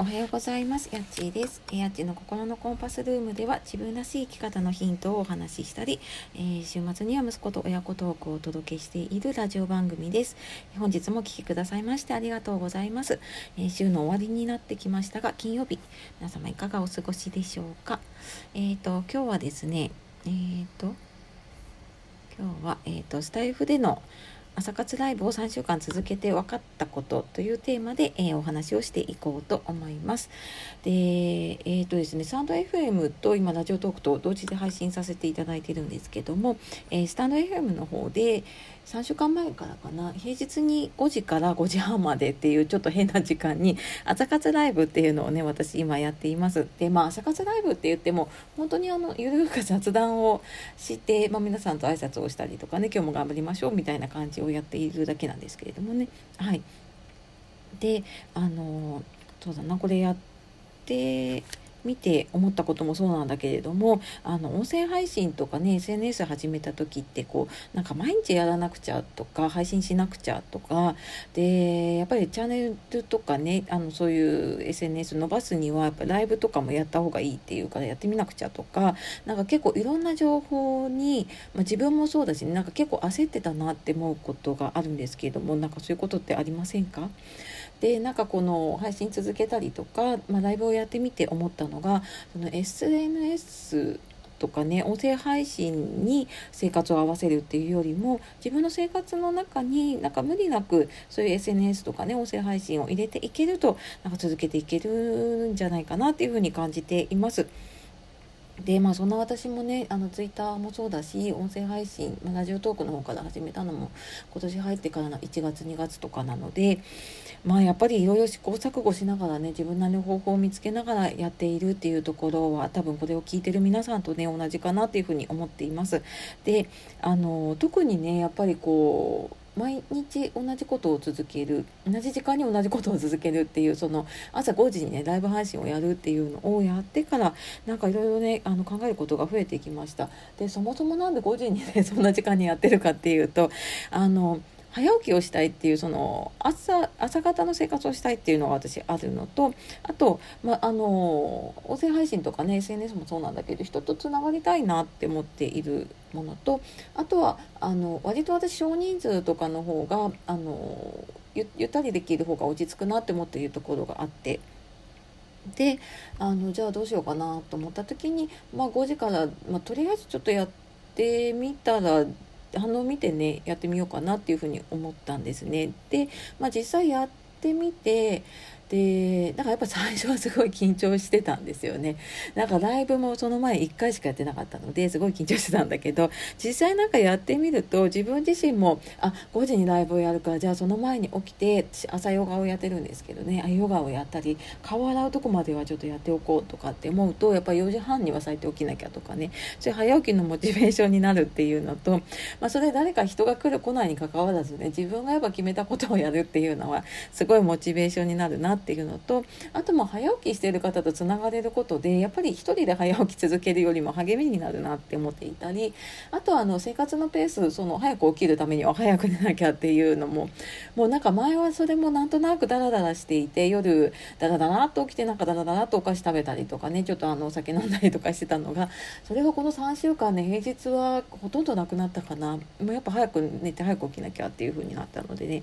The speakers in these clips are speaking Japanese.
おはようございます。やっちーです。やっちの心のコンパスルームでは自分らしい生き方のヒントをお話ししたり、えー、週末には息子と親子トークをお届けしているラジオ番組です。本日もお聴きくださいましてありがとうございます。えー、週の終わりになってきましたが、金曜日、皆様いかがお過ごしでしょうか？えっ、ー、と、今日はですね、えっ、と、今日は、えっ、と、スタイフでの朝活ライブを3週間続けて分かったことというテーマで、えー、お話をしていこうと思います。で、えっ、ー、とですね、サンド FM と今ラジオトークと同時で配信させていただいてるんですけども、えー、スタンド FM の方で3週間前からかな、平日に5時から5時半までっていうちょっと変な時間に朝活ライブっていうのをね、私今やっています。で、まあ朝活ライブって言っても、本当にあの、ゆるく雑談をして、まあ皆さんと挨拶をしたりとかね、今日も頑張りましょうみたいな感じをやっているだけなんですけれどもね。はい。であのそうだなこれやって見て思ったこともそうなんだけれどもあの音声配信とかね SNS 始めた時ってこうなんか毎日やらなくちゃとか配信しなくちゃとかでやっぱりチャンネルとかねあのそういう SNS 伸ばすにはやっぱライブとかもやった方がいいっていうからやってみなくちゃとかなんか結構いろんな情報に、まあ、自分もそうだし、ね、なんか結構焦ってたなって思うことがあるんですけれどもなんかそういうことってありませんか？でなんかこの配信続けたりとか、まあ、ライブをやってみて思ったのがその SNS とかね音声配信に生活を合わせるっていうよりも自分の生活の中になんか無理なくそういう SNS とかね音声配信を入れていけるとなんか続けていけるんじゃないかなっていうふうに感じています。でまあそんな私もねあのツイッターもそうだし音声配信、ラジオトークの方から始めたのも今年入ってからの1月2月とかなのでまあやっぱりいろいろ試行錯誤しながらね自分なりの方法を見つけながらやっているっていうところは多分これを聞いてる皆さんとね同じかなっていうふうに思っています。であの特にねやっぱりこう毎日同じことを続ける同じ時間に同じことを続けるっていうその朝5時にねライブ配信をやるっていうのをやってからなんかいろいろねあの考えることが増えてきました。でそもそもなんで5時にねそんな時間にやってるかっていうとあの早起きをしたいっていうその朝朝方の生活をしたいっていうのが私あるのとあと、まあ、の音声配信とかね SNS もそうなんだけど人とつながりたいなって思っているものとあとはあの割と私少人数とかの方があのゆゆったりできる方が落ち着くなって思っているところがあって。であのじゃあどうしようかなと思った時に、まあ、5時から、まあ、とりあえずちょっとやってみたら反応を見てねやってみようかなっていうふうに思ったんですね。で、まあ、実際やってみてでだからやっぱ最初はすごい緊張してたんですよね。なんかライブもその前1回しかやってなかったのですごい緊張してたんだけど実際なんかやってみると自分自身もあ5時にライブをやるからじゃあその前に起きて朝ヨガをやってるんですけどねあヨガをやったり顔洗うとこまではちょっとやっておこうとかって思うとやっぱ4時半には咲いて起きなきゃとかね。そういう早起きのモチベーションになるっていうのと、まあ、それ誰か人が来る来ないにかかわらずね自分がやっぱ決めたことをやるっていうのはすごいモチベーションになるなってっていうのとあとも早起きしている方とつながれることでやっぱり一人で早起き続けるよりも励みになるなって思っていたりあとはあの生活のペースその早く起きるためには早く寝なきゃっていうのももうなんか前はそれもなんとなくダラダラしていて夜ダラダラっと起きてなんかダラダラっとお菓子食べたりとかねちょっとあのお酒飲んだりとかしてたのがそれがこの3週間ね平日はほとんどなくなったかな。もうやっぱ早く寝て早く起きなきゃっていう風になったのでね。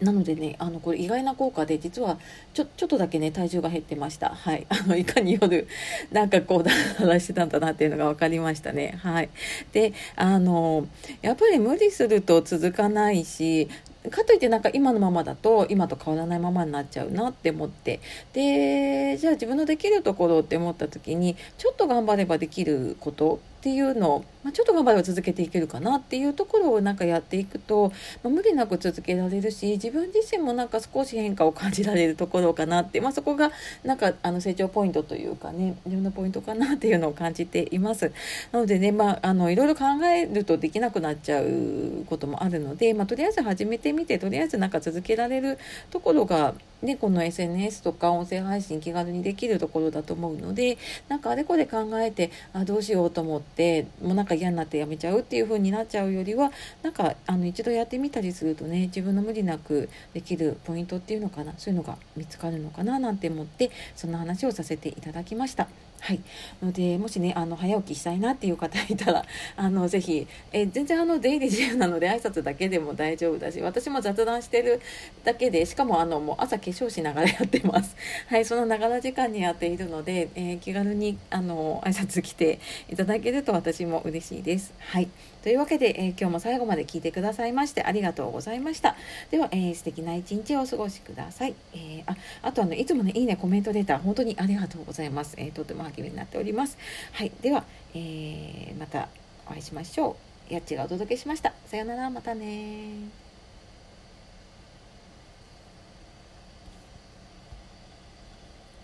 なのでねあのこれ意外な効果で実はちょちょっとだけね体重が減ってました。はい。あのいかに夜なんかこうダラダラしてたんだなっていうのが分かりましたね。はい。であのやっぱり無理すると続かないしかといってなんか今のままだと今と変わらないままになっちゃうなって思って。でじゃあ自分のできるところって思った時にちょっと頑張ればできることっていうのを、まあ、ちょっと頑張れば続けていけるかなっていうところをなんかやっていくと、まあ、無理なく続けられるし自分自身もなんか少し変化を感じられるところかなって、まあ、そこがなんかあの成長ポイントというかね自分のポイントかなっていうのを感じています。なのでね、まあ、あのいろいろ考えるとできなくなっちゃうこともあるので、まあ、とりあえず始めてみてとりあえずなんか続けられるところがね、この SNS とか音声配信気軽にできるところだと思うのでなんかあれこれ考えてあどうしようと思ってもうなんか嫌になってやめちゃうっていう風になっちゃうよりはなんかあの一度やってみたりするとね自分の無理なくできるポイントっていうのかなそういうのが見つかるのかななんて思ってそんな話をさせていただきました。はい、のでもしねあの早起きしたいなっていう方いたら あのぜひえ全然あの出入り自由なので挨拶だけでも大丈夫だし私も雑談してるだけでしかもあのもう朝化粧しながらやってます。はいそのながら時間にやっているので、えー、気軽にあの挨拶来ていただけると私も嬉しいです。はいというわけで、えー、今日も最後まで聞いてくださいましてありがとうございました。では、えー、素敵な一日をお過ごしください。えー、ああとあのいつもねいいねコメントデータ本当にありがとうございます。えー、とても励みになっております。はい、では、え、またお会いしましょう。やっちがお届けしました。さよなら、またね